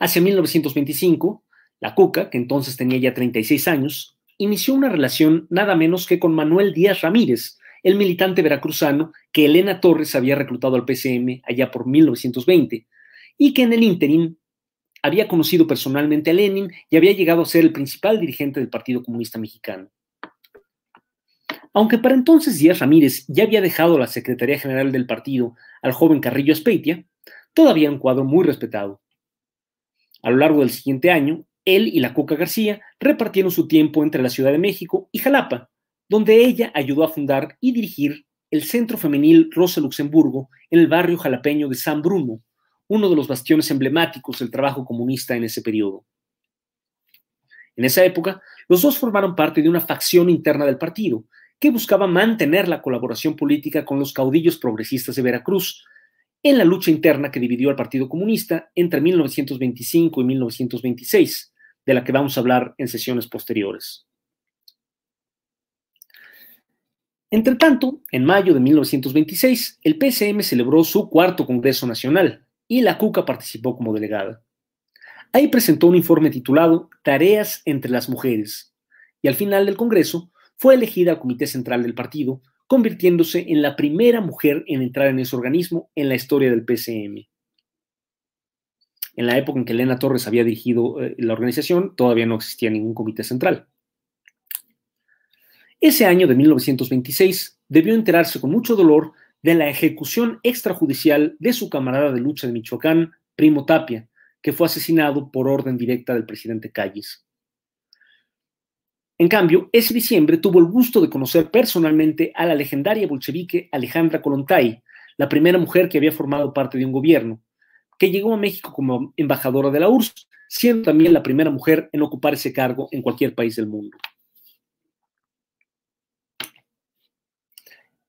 Hacia 1925, la Cuca, que entonces tenía ya 36 años, inició una relación nada menos que con Manuel Díaz Ramírez, el militante veracruzano que Elena Torres había reclutado al PCM allá por 1920 y que en el ínterin había conocido personalmente a Lenin y había llegado a ser el principal dirigente del Partido Comunista Mexicano. Aunque para entonces Díaz Ramírez ya había dejado la Secretaría General del partido al joven Carrillo Espeitia, todavía un cuadro muy respetado. A lo largo del siguiente año, él y la Coca García repartieron su tiempo entre la Ciudad de México y Jalapa, donde ella ayudó a fundar y dirigir el Centro Femenil Rosa Luxemburgo en el barrio jalapeño de San Bruno, uno de los bastiones emblemáticos del trabajo comunista en ese periodo. En esa época, los dos formaron parte de una facción interna del partido que buscaba mantener la colaboración política con los caudillos progresistas de Veracruz en la lucha interna que dividió al Partido Comunista entre 1925 y 1926, de la que vamos a hablar en sesiones posteriores. Entre tanto, en mayo de 1926, el PSM celebró su cuarto Congreso Nacional y la Cuca participó como delegada. Ahí presentó un informe titulado Tareas entre las mujeres y al final del Congreso fue elegida al Comité Central del partido, convirtiéndose en la primera mujer en entrar en ese organismo en la historia del PCM. En la época en que Elena Torres había dirigido eh, la organización, todavía no existía ningún comité central. Ese año de 1926 debió enterarse con mucho dolor de la ejecución extrajudicial de su camarada de lucha de Michoacán, Primo Tapia, que fue asesinado por orden directa del presidente Calles. En cambio, ese diciembre tuvo el gusto de conocer personalmente a la legendaria bolchevique Alejandra Kolontai, la primera mujer que había formado parte de un gobierno, que llegó a México como embajadora de la URSS, siendo también la primera mujer en ocupar ese cargo en cualquier país del mundo.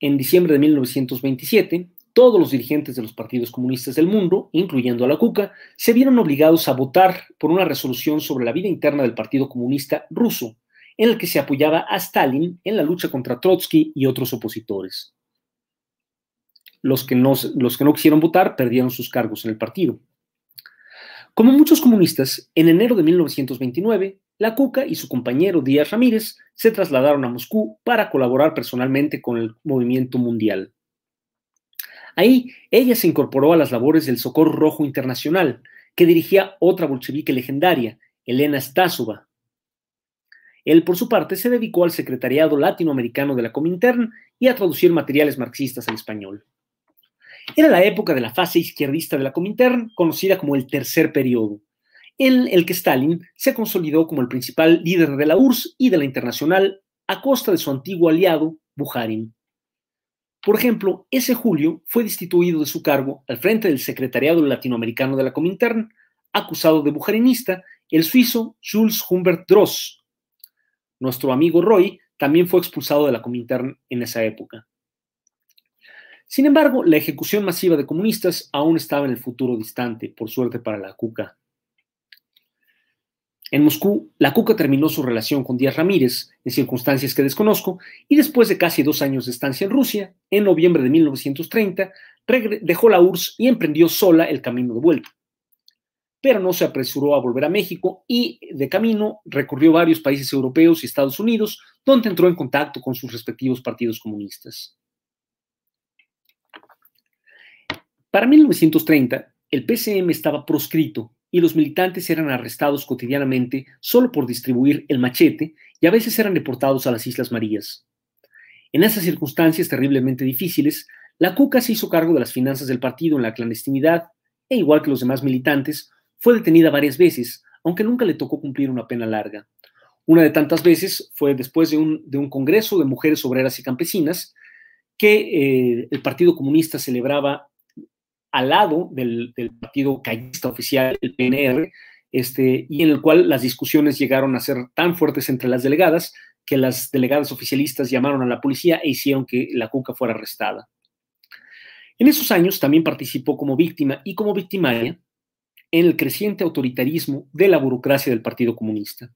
En diciembre de 1927, todos los dirigentes de los partidos comunistas del mundo, incluyendo a la Cuca, se vieron obligados a votar por una resolución sobre la vida interna del Partido Comunista ruso, en el que se apoyaba a Stalin en la lucha contra Trotsky y otros opositores. Los que no, los que no quisieron votar perdieron sus cargos en el partido. Como muchos comunistas, en enero de 1929, la Cuca y su compañero Díaz Ramírez se trasladaron a Moscú para colaborar personalmente con el movimiento mundial. Ahí ella se incorporó a las labores del Socorro Rojo Internacional que dirigía otra bolchevique legendaria, Elena Stasova. Él, por su parte, se dedicó al secretariado latinoamericano de la Comintern y a traducir materiales marxistas al español. Era la época de la fase izquierdista de la Comintern, conocida como el tercer periodo, en el que Stalin se consolidó como el principal líder de la URSS y de la Internacional a costa de su antiguo aliado, Bukharin. Por ejemplo, ese julio fue destituido de su cargo al frente del Secretariado Latinoamericano de la Comintern, acusado de bujarinista, el suizo Jules Humbert Dross. Nuestro amigo Roy también fue expulsado de la Comintern en esa época. Sin embargo, la ejecución masiva de comunistas aún estaba en el futuro distante, por suerte para la Cuca. En Moscú, la Cuca terminó su relación con Díaz Ramírez, en circunstancias que desconozco, y después de casi dos años de estancia en Rusia, en noviembre de 1930, dejó la URSS y emprendió sola el camino de vuelta. Pero no se apresuró a volver a México y, de camino, recorrió varios países europeos y Estados Unidos, donde entró en contacto con sus respectivos partidos comunistas. Para 1930, el PCM estaba proscrito y los militantes eran arrestados cotidianamente solo por distribuir el machete y a veces eran deportados a las Islas Marías. En esas circunstancias terriblemente difíciles, la Cuca se hizo cargo de las finanzas del partido en la clandestinidad e, igual que los demás militantes, fue detenida varias veces, aunque nunca le tocó cumplir una pena larga. Una de tantas veces fue después de un, de un congreso de mujeres obreras y campesinas que eh, el Partido Comunista celebraba al lado del, partido callista oficial, el PNR, este, y en el cual las discusiones llegaron a ser tan fuertes entre las delegadas que las delegadas oficialistas llamaron a la policía e hicieron que la Cuca fuera arrestada. En esos años también participó como víctima y como victimaria en el creciente autoritarismo de la burocracia del Partido Comunista.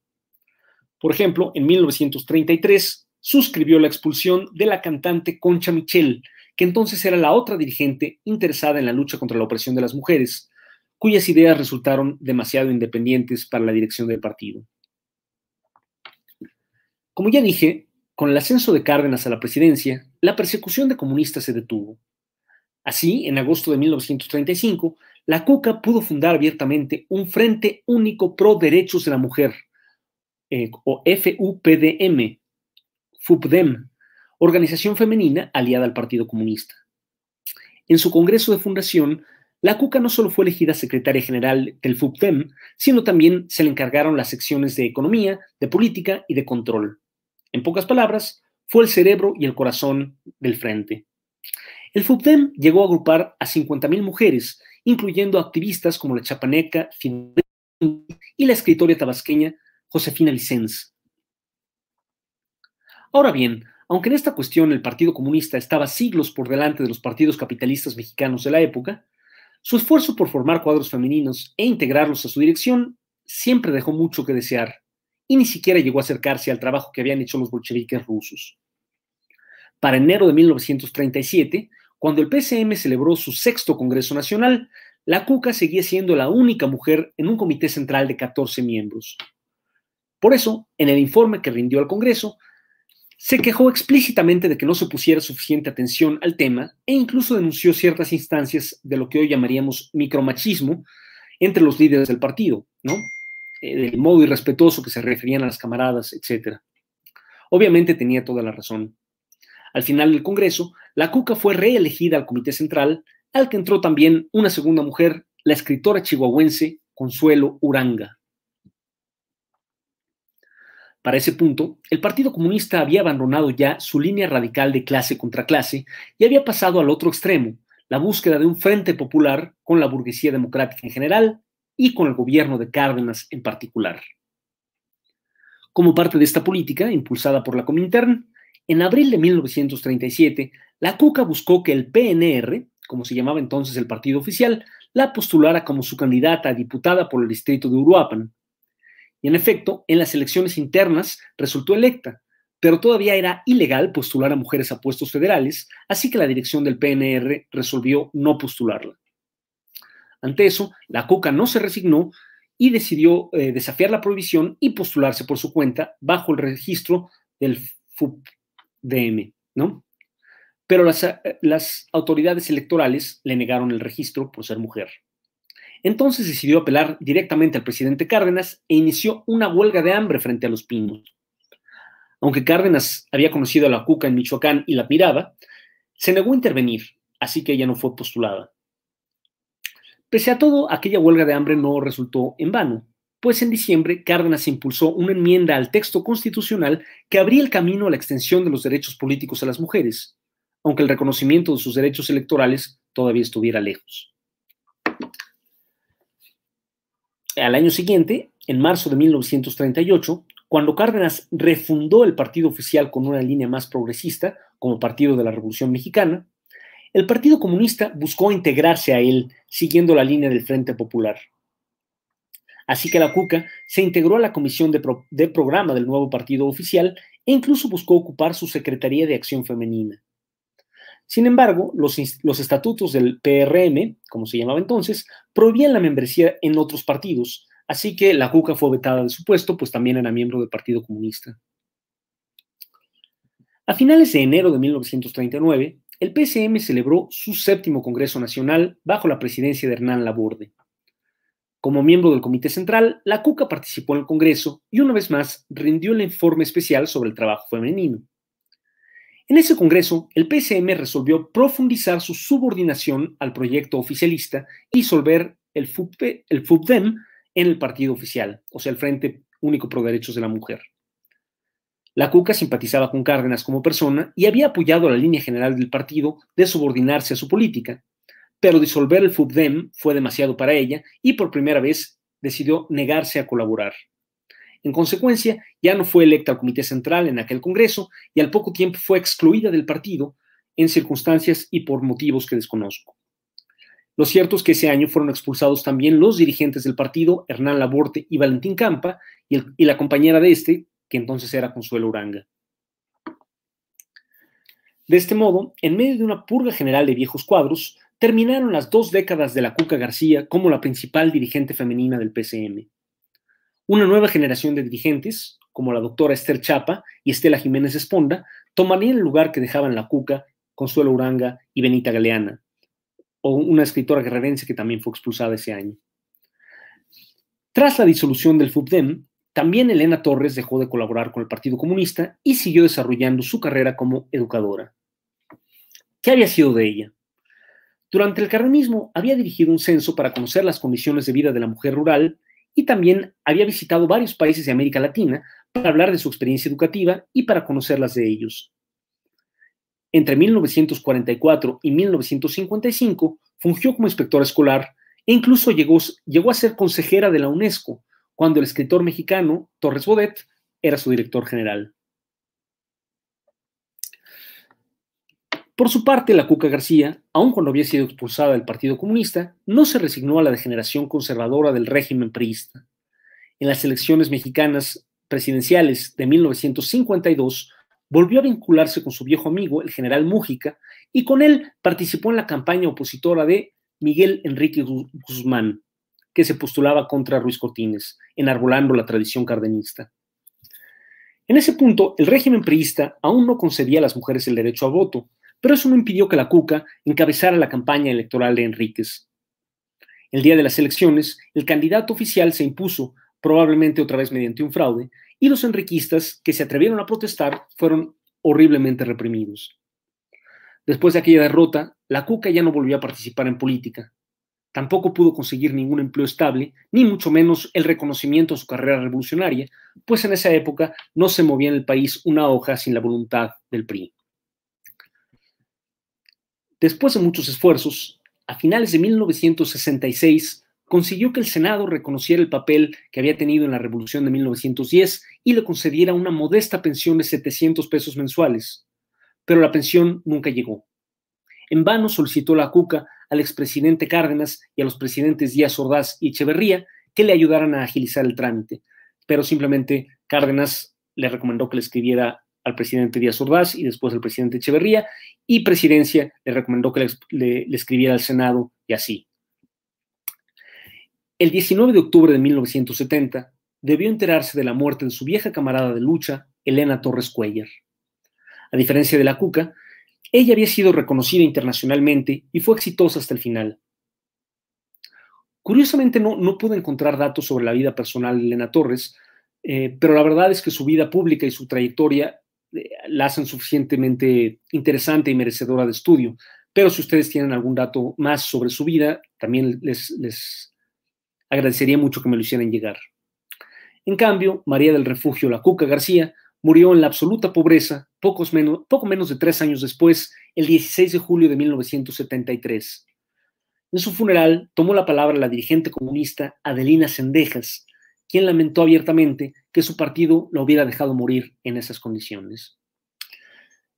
Por ejemplo, en 1933 suscribió la expulsión de la cantante Concha Michel, que entonces era la otra dirigente interesada en la lucha contra la opresión de las mujeres, cuyas ideas resultaron demasiado independientes para la dirección del partido. Como ya dije, con el ascenso de Cárdenas a la presidencia, la persecución de comunistas se detuvo. Así, en agosto de 1935, la CUCA pudo fundar abiertamente un Frente Único Pro Derechos de la Mujer, eh, o FUPDM, FUPDEM, organización femenina aliada al Partido Comunista. En su congreso de fundación, la Cuca no solo fue elegida secretaria general del FUPTEM, sino también se le encargaron las secciones de economía, de política y de control. En pocas palabras, fue el cerebro y el corazón del frente. El FUPTEM llegó a agrupar a 50.000 mujeres, incluyendo activistas como la chapaneca y la escritora tabasqueña Josefina Licens. Ahora bien, aunque en esta cuestión el Partido Comunista estaba siglos por delante de los partidos capitalistas mexicanos de la época, su esfuerzo por formar cuadros femeninos e integrarlos a su dirección siempre dejó mucho que desear y ni siquiera llegó a acercarse al trabajo que habían hecho los bolcheviques rusos. Para enero de 1937, cuando el PCM celebró su sexto Congreso Nacional, la Cuca seguía siendo la única mujer en un comité central de 14 miembros. Por eso, en el informe que rindió al Congreso, se quejó explícitamente de que no se pusiera suficiente atención al tema e incluso denunció ciertas instancias de lo que hoy llamaríamos micromachismo entre los líderes del partido, ¿no? Eh, modo irrespetuoso que se referían a las camaradas, etc. Obviamente tenía toda la razón. Al final del Congreso, la Cuca fue reelegida al Comité Central, al que entró también una segunda mujer, la escritora chihuahuense Consuelo Uranga. Para ese punto, el Partido Comunista había abandonado ya su línea radical de clase contra clase y había pasado al otro extremo, la búsqueda de un frente popular con la burguesía democrática en general y con el gobierno de Cárdenas en particular. Como parte de esta política, impulsada por la Comintern, en abril de 1937, la CUCA buscó que el PNR, como se llamaba entonces el partido oficial, la postulara como su candidata a diputada por el distrito de Uruapan, en efecto, en las elecciones internas resultó electa, pero todavía era ilegal postular a mujeres a puestos federales, así que la dirección del PNR resolvió no postularla. Ante eso, la COCA no se resignó y decidió eh, desafiar la prohibición y postularse por su cuenta bajo el registro del FUPDM, ¿no? Pero eh, las autoridades electorales le negaron el registro por ser mujer. Entonces decidió apelar directamente al presidente Cárdenas e inició una huelga de hambre frente a los pinos. Aunque Cárdenas había conocido a la Cuca en Michoacán y la admiraba, se negó a intervenir, así que ella no fue postulada. Pese a todo, aquella huelga de hambre no resultó en vano, pues en diciembre Cárdenas impulsó una enmienda al texto constitucional que abría el camino a la extensión de los derechos políticos a las mujeres, aunque el reconocimiento de sus derechos electorales todavía estuviera lejos. Al año siguiente, en marzo de 1938, cuando Cárdenas refundó el partido oficial con una línea más progresista, como Partido de la Revolución Mexicana, el Partido Comunista buscó integrarse a él, siguiendo la línea del Frente Popular. Así que la Cuca se integró a la comisión de, programa del nuevo partido oficial e incluso buscó ocupar su Secretaría de Acción Femenina. Sin embargo, los, estatutos del PRM, como se llamaba entonces, prohibían la membresía en otros partidos, así que la Cuca fue vetada de su puesto, pues también era miembro del Partido Comunista. A finales de enero de 1939, el PSM celebró su séptimo Congreso Nacional bajo la presidencia de Hernán Laborde. Como miembro del Comité Central, la Cuca participó en el Congreso y una vez más rindió el informe especial sobre el trabajo femenino. En ese Congreso, el PSM resolvió profundizar su subordinación al proyecto oficialista y disolver el, FUBDEM en el partido oficial, o sea, el Frente Único Pro Derechos de la Mujer. La Cuca simpatizaba con Cárdenas como persona y había apoyado la línea general del partido de subordinarse a su política, pero disolver el FUBDEM fue demasiado para ella y por primera vez decidió negarse a colaborar. En consecuencia, ya no fue electa al Comité Central en aquel Congreso y al poco tiempo fue excluida del partido en circunstancias y por motivos que desconozco. Lo cierto es que ese año fueron expulsados también los dirigentes del partido, Hernán Laborte y Valentín Campa, y, y la compañera de este, que entonces era Consuelo Uranga. De este modo, en medio de una purga general de viejos cuadros, terminaron las dos décadas de la Cuca García como la principal dirigente femenina del PCM. Una nueva generación de dirigentes, como la doctora Esther Chapa y Estela Jiménez Esponda, tomarían el lugar que dejaban la Cuca, Consuelo Uranga y Benita Galeana, o una escritora guerrerense que también fue expulsada ese año. Tras la disolución del FUBDEM, también Elena Torres dejó de colaborar con el Partido Comunista y siguió desarrollando su carrera como educadora. ¿Qué había sido de ella? Durante el cardenismo había dirigido un censo para conocer las condiciones de vida de la mujer rural y también había visitado varios países de América Latina para hablar de su experiencia educativa y para conocerlas de ellos. Entre 1944 y 1955 fungió como inspectora escolar e incluso llegó, llegó a ser consejera de la UNESCO, cuando el escritor mexicano Torres Bodet era su director general. Por su parte, la Cuca García, aun cuando había sido expulsada del Partido Comunista, no se resignó a la degeneración conservadora del régimen priista. En las elecciones mexicanas presidenciales de 1952, volvió a vincularse con su viejo amigo, el general Mújica, y con él participó en la campaña opositora de Miguel Enrique Guzmán, que se postulaba contra Ruiz Cortines, enarbolando la tradición cardenista. En ese punto, el régimen priista aún no concedía a las mujeres el derecho a voto, pero eso no impidió que la Cuca encabezara la campaña electoral de Enríquez. El día de las elecciones, el candidato oficial se impuso, probablemente otra vez mediante un fraude, y los enriquistas que se atrevieron a protestar fueron horriblemente reprimidos. Después de aquella derrota, la Cuca ya no volvió a participar en política. Tampoco pudo conseguir ningún empleo estable, ni mucho menos el reconocimiento a su carrera revolucionaria, pues en esa época no se movía en el país una hoja sin la voluntad del PRI. Después de muchos esfuerzos, a finales de 1966 consiguió que el Senado reconociera el papel que había tenido en la Revolución de 1910 y le concediera una modesta pensión de 700 pesos mensuales. Pero la pensión nunca llegó. En vano solicitó la Cuca al expresidente Cárdenas y a los presidentes Díaz Ordaz y Echeverría que le ayudaran a agilizar el trámite, pero simplemente Cárdenas le recomendó que le escribiera al presidente Díaz Ordaz y después al presidente Echeverría, y presidencia le recomendó que le, escribiera al Senado y así. El 19 de octubre de 1970 debió enterarse de la muerte de su vieja camarada de lucha, Elena Torres Cuellar. A diferencia de la Cuca, ella había sido reconocida internacionalmente y fue exitosa hasta el final. Curiosamente no, no pude encontrar datos sobre la vida personal de Elena Torres, eh, pero la verdad es que su vida pública y su trayectoria la hacen suficientemente interesante y merecedora de estudio. Pero si ustedes tienen algún dato más sobre su vida, también les, les agradecería mucho que me lo hicieran llegar. En cambio, María del Refugio La Cuca García murió en la absoluta pobreza pocos menos, poco menos de tres años después, el 16 de julio de 1973. En su funeral tomó la palabra la dirigente comunista Adelina Sendejas, quien lamentó abiertamente que su partido lo hubiera dejado morir en esas condiciones.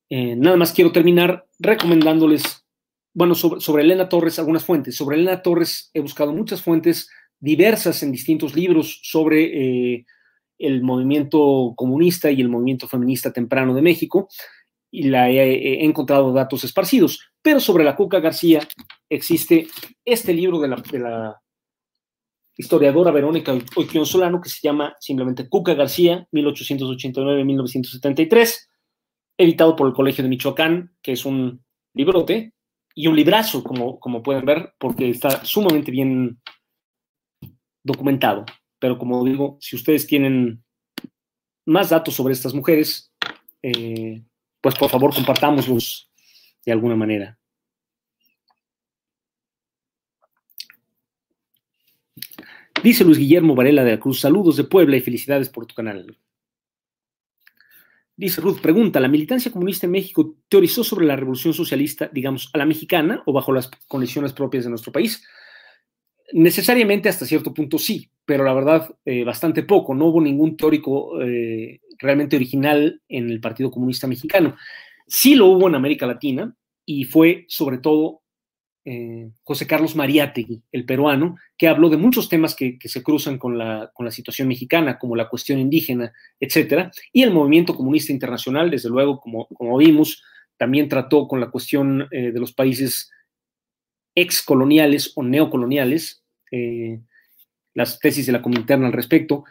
Eh, nada más quiero terminar recomendándoles, bueno, sobre, Elena Torres, algunas fuentes. Sobre Elena Torres he buscado muchas fuentes diversas en distintos libros sobre eh, el movimiento comunista y el movimiento feminista temprano de México y la he, encontrado datos esparcidos. Pero sobre la Cuca García existe este libro de la, historiadora Verónica Oiquion Solano que se llama simplemente Cuca García, 1889-1973, editado por el Colegio de Michoacán, que es un librote y un librazo, como, como pueden ver, porque está sumamente bien documentado. Pero como digo, si ustedes tienen más datos sobre estas mujeres, eh, pues por favor compartámoslos de alguna manera. Dice Luis Guillermo Varela de la Cruz, saludos de Puebla y felicidades por tu canal. Dice Ruth, pregunta, ¿la militancia comunista en México teorizó sobre la revolución socialista, digamos, a la mexicana o bajo las condiciones propias de nuestro país? Necesariamente hasta cierto punto sí, pero la verdad eh, bastante poco. No hubo ningún teórico eh, realmente original en el Partido Comunista Mexicano. Sí lo hubo en América Latina y fue sobre todo eh, José Carlos Mariátegui, el peruano, que habló de muchos temas que, se cruzan con la, situación mexicana, como la cuestión indígena, etcétera. Y el movimiento comunista internacional, desde luego, como, vimos, también trató con la cuestión de los países excoloniales o neocoloniales las tesis de la Cominterna al respecto.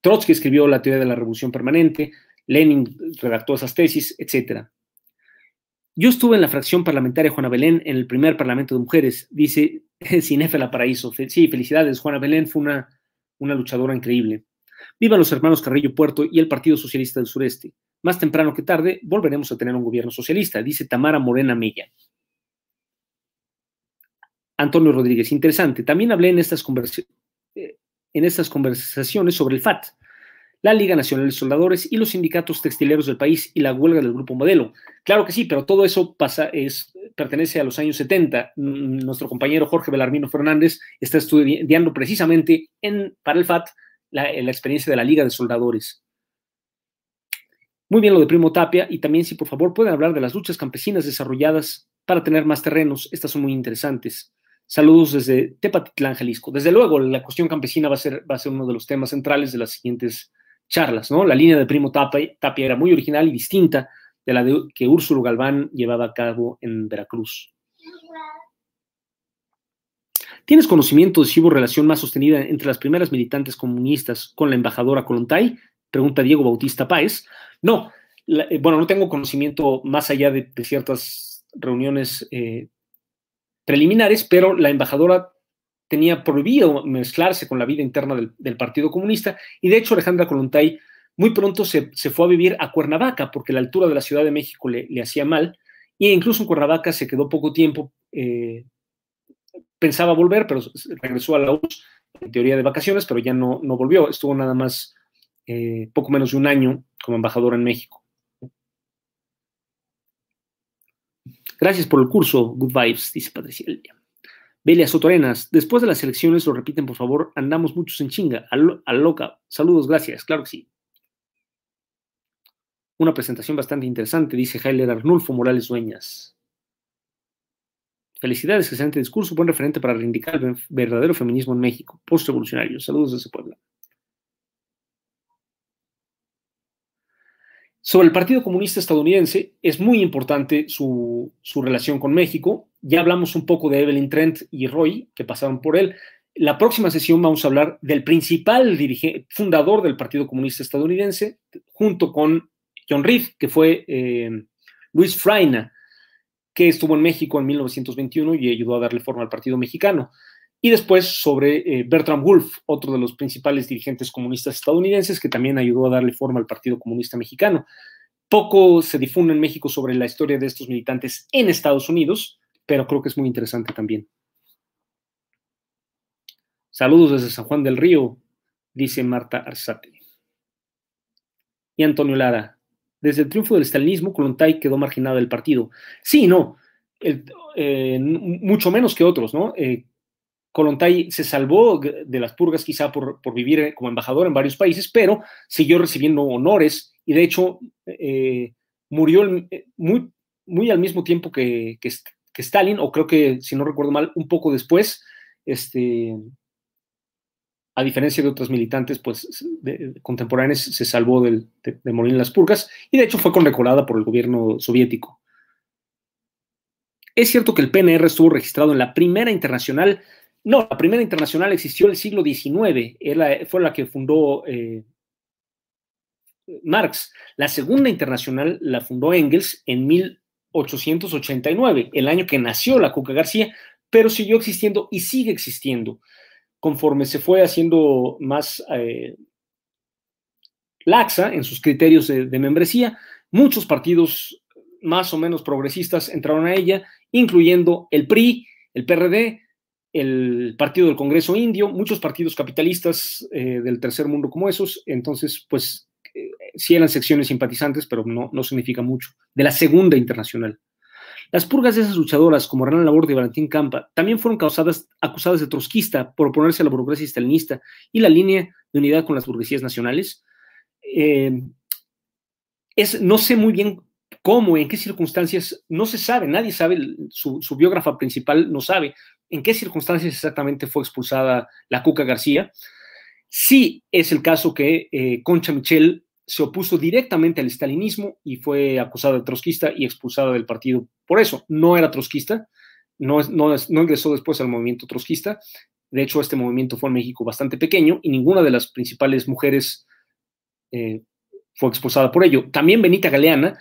Trotsky escribió la teoría de la revolución permanente, Lenin redactó esas tesis, etc. Yo estuve en la fracción parlamentaria Juana Belén en el primer Parlamento de Mujeres, dice [laughs] Cinéfela Paraíso. Sí, felicidades, Juana Belén fue una, una luchadora increíble. Vivan los hermanos Carrillo Puerto y el Partido Socialista del Sureste. Más temprano que tarde volveremos a tener un gobierno socialista, dice Tamara Morena Mella. Antonio Rodríguez, interesante. También hablé en estas conversaciones en estas conversaciones sobre el FAT, la Liga Nacional de Soldadores y los sindicatos textileros del país y la huelga del Grupo Modelo. Claro que sí, pero todo eso pasa, es, pertenece a los años 70. Nuestro compañero Jorge Belarmino Fernández está estudiando precisamente en, para el FAT la, la experiencia de la Liga de Soldadores. Muy bien lo de Primo Tapia y también si por favor pueden hablar de las luchas campesinas desarrolladas para tener más terrenos. Estas son muy interesantes. Saludos desde Tepatitlán, Jalisco. Desde luego, la cuestión campesina va a ser, va a ser uno de los temas centrales de las siguientes charlas, ¿no? La línea de Primo Tapia, era muy original y distinta de la de, que Úrsulo Galván llevaba a cabo en Veracruz. ¿Tienes conocimiento de si hubo relación más sostenida entre las primeras militantes comunistas con la embajadora Colontay? Pregunta Diego Bautista Páez. No, eh, bueno, no tengo conocimiento más allá de, ciertas reuniones eh, preliminares, pero la embajadora tenía prohibido mezclarse con la vida interna del, Partido Comunista y de hecho Alejandra Colontay muy pronto se, fue a vivir a Cuernavaca porque la altura de la Ciudad de México le, hacía mal e incluso en Cuernavaca se quedó poco tiempo, eh, pensaba volver, pero regresó a la URSS en teoría de vacaciones, pero ya no, no volvió, estuvo nada más eh, poco menos de un año como embajadora en México. Gracias por el curso. Good vibes, dice Patricia Belia Sotorenas, después de las elecciones, lo repiten, por favor, andamos muchos en chinga, a loca. Saludos, gracias, claro que sí. Una presentación bastante interesante, dice Heiler Arnulfo Morales Dueñas. Felicidades, excelente discurso, buen referente para reivindicar el verdadero feminismo en México, post-revolucionario. Saludos desde Puebla. Sobre el Partido Comunista Estadounidense, es muy importante su, relación con México. Ya hablamos un poco de Evelyn Trent y Roy, que pasaron por él. La próxima sesión vamos a hablar del principal fundador del Partido Comunista Estadounidense, junto con John Reed, que fue eh, Luis Fraina, que estuvo en México en 1921 y ayudó a darle forma al Partido Mexicano. Y después sobre eh, Bertram Wolf, otro de los principales dirigentes comunistas estadounidenses que también ayudó a darle forma al Partido Comunista Mexicano. Poco se difunde en México sobre la historia de estos militantes en Estados Unidos, pero creo que es muy interesante también. Saludos desde San Juan del Río, dice Marta Arzate. Y Antonio Lara, desde el triunfo del estalinismo, Colontay quedó marginado del partido. Sí, no, eh, mucho menos que otros, ¿no? Eh, Colontay se salvó de las purgas quizá por, vivir como embajador en varios países, pero siguió recibiendo honores y de hecho eh, murió muy, muy al mismo tiempo que, que, Stalin, o creo que, si no recuerdo mal, un poco después, este, a diferencia de otros militantes pues, contemporáneos, se salvó de, morir en las purgas y de hecho fue condecorada por el gobierno soviético. Es cierto que el PNR estuvo registrado en la primera internacional no, la primera internacional existió en el siglo XIX, fue la que fundó eh, Marx. La segunda internacional la fundó Engels en 1889, el año que nació la Cuca García, pero siguió existiendo y sigue existiendo. Conforme se fue haciendo más eh, laxa en sus criterios de membresía, muchos partidos más o menos progresistas entraron a ella, incluyendo el PRI, el PRD, el Partido del Congreso Indio, muchos partidos capitalistas eh, del tercer mundo como esos, entonces, pues eh, sí eran secciones simpatizantes, pero no, no significa mucho, de la Segunda Internacional. Las purgas de esas luchadoras, como Hernán Laborde y Valentín Campa, también fueron causadas, acusadas de trotskista por oponerse a la burguesía stalinista y la línea de unidad con las burguesías nacionales. Eh, es, no sé muy bien cómo, en qué circunstancias, no se sabe, nadie sabe, su, su biógrafa principal no sabe en qué circunstancias exactamente fue expulsada la Cuca García. Sí es el caso que eh, Concha Michel se opuso directamente al estalinismo y fue acusada de trotskista y expulsada del partido. Por eso, no era trotskista, no, ingresó después al movimiento trotskista. De hecho, este movimiento fue en México bastante pequeño y ninguna de las principales mujeres eh, fue expulsada por ello. También Benita Galeana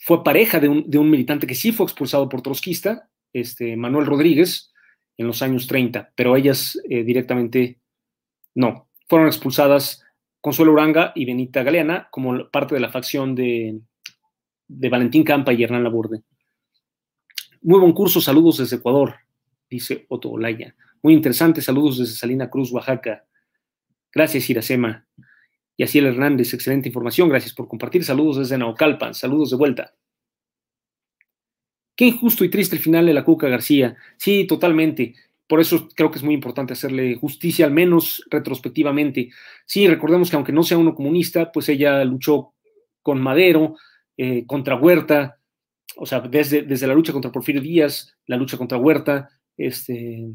fue pareja de un, de un militante que sí fue expulsado por trotskista, este, Manuel Rodríguez, en los años 30, pero ellas eh, directamente no. Fueron expulsadas Consuelo Uranga y Benita Galeana como parte de la facción de, Valentín Campa y Hernán Laborde. Muy buen curso, saludos desde Ecuador, dice Otto Olaya. Muy interesante, saludos desde Salina Cruz, Oaxaca. Gracias, Iracema. Y así el Hernández, excelente información, gracias por compartir. Saludos desde Naucalpan, saludos de vuelta. Qué injusto y triste el final de la Cuca García. Sí, totalmente. Por eso creo que es muy importante hacerle justicia, al menos retrospectivamente. Sí, recordemos que aunque no sea uno comunista, pues ella luchó con Madero, eh, contra Huerta, o sea, desde, desde la lucha contra Porfirio Díaz, la lucha contra Huerta, este,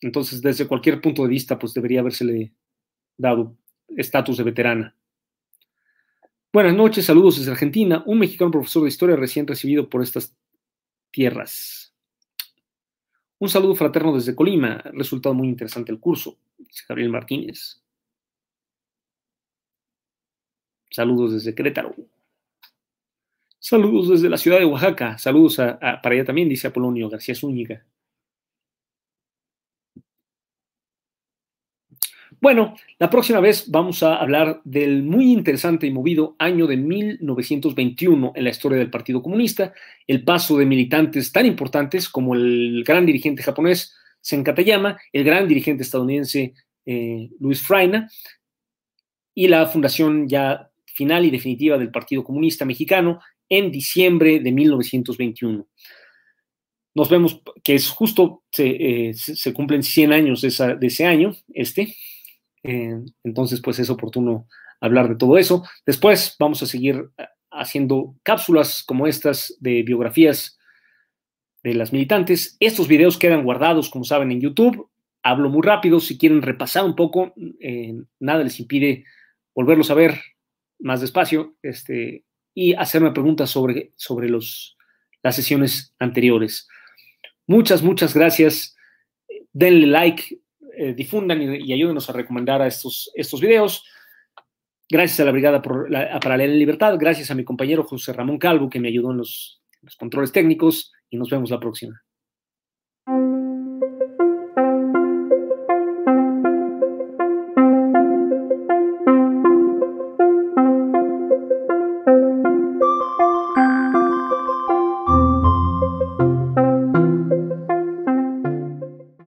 entonces desde cualquier punto de vista, pues debería habérsele dado estatus de veterana. Buenas noches, saludos desde Argentina. Un mexicano profesor de historia recién recibido por estas tierras. Un saludo fraterno desde Colima. Resultado muy interesante el curso, dice Gabriel Martínez. Saludos desde Querétaro. Saludos desde la ciudad de Oaxaca. Saludos para allá también, dice Apolonio García Zúñiga. Bueno, la próxima vez vamos a hablar del muy interesante y movido año de 1921 en la historia del Partido Comunista, el paso de militantes tan importantes como el gran dirigente japonés Sen Katayama, el gran dirigente estadounidense eh, Luis Fraina y la fundación ya final y definitiva del Partido Comunista Mexicano en diciembre de 1921 nos vemos que es justo, se, eh, cumplen 100 años de, de, ese año, este, eh, entonces, pues es oportuno hablar de todo eso. Después vamos a seguir eh, haciendo cápsulas como estas de biografías de las militantes. Estos videos quedan guardados, como saben, en YouTube. Hablo muy rápido. Si quieren repasar un poco, eh, nada les impide volverlos a ver más despacio este, y hacerme preguntas sobre, sobre los, las sesiones anteriores. Muchas, muchas gracias. Denle like, eh, difundan y, ayúdenos a recomendar a estos, estos videos. Gracias a la Brigada por la, Paralela en Libertad, gracias a mi compañero José Ramón Calvo que me ayudó en los, los controles técnicos y nos vemos la próxima.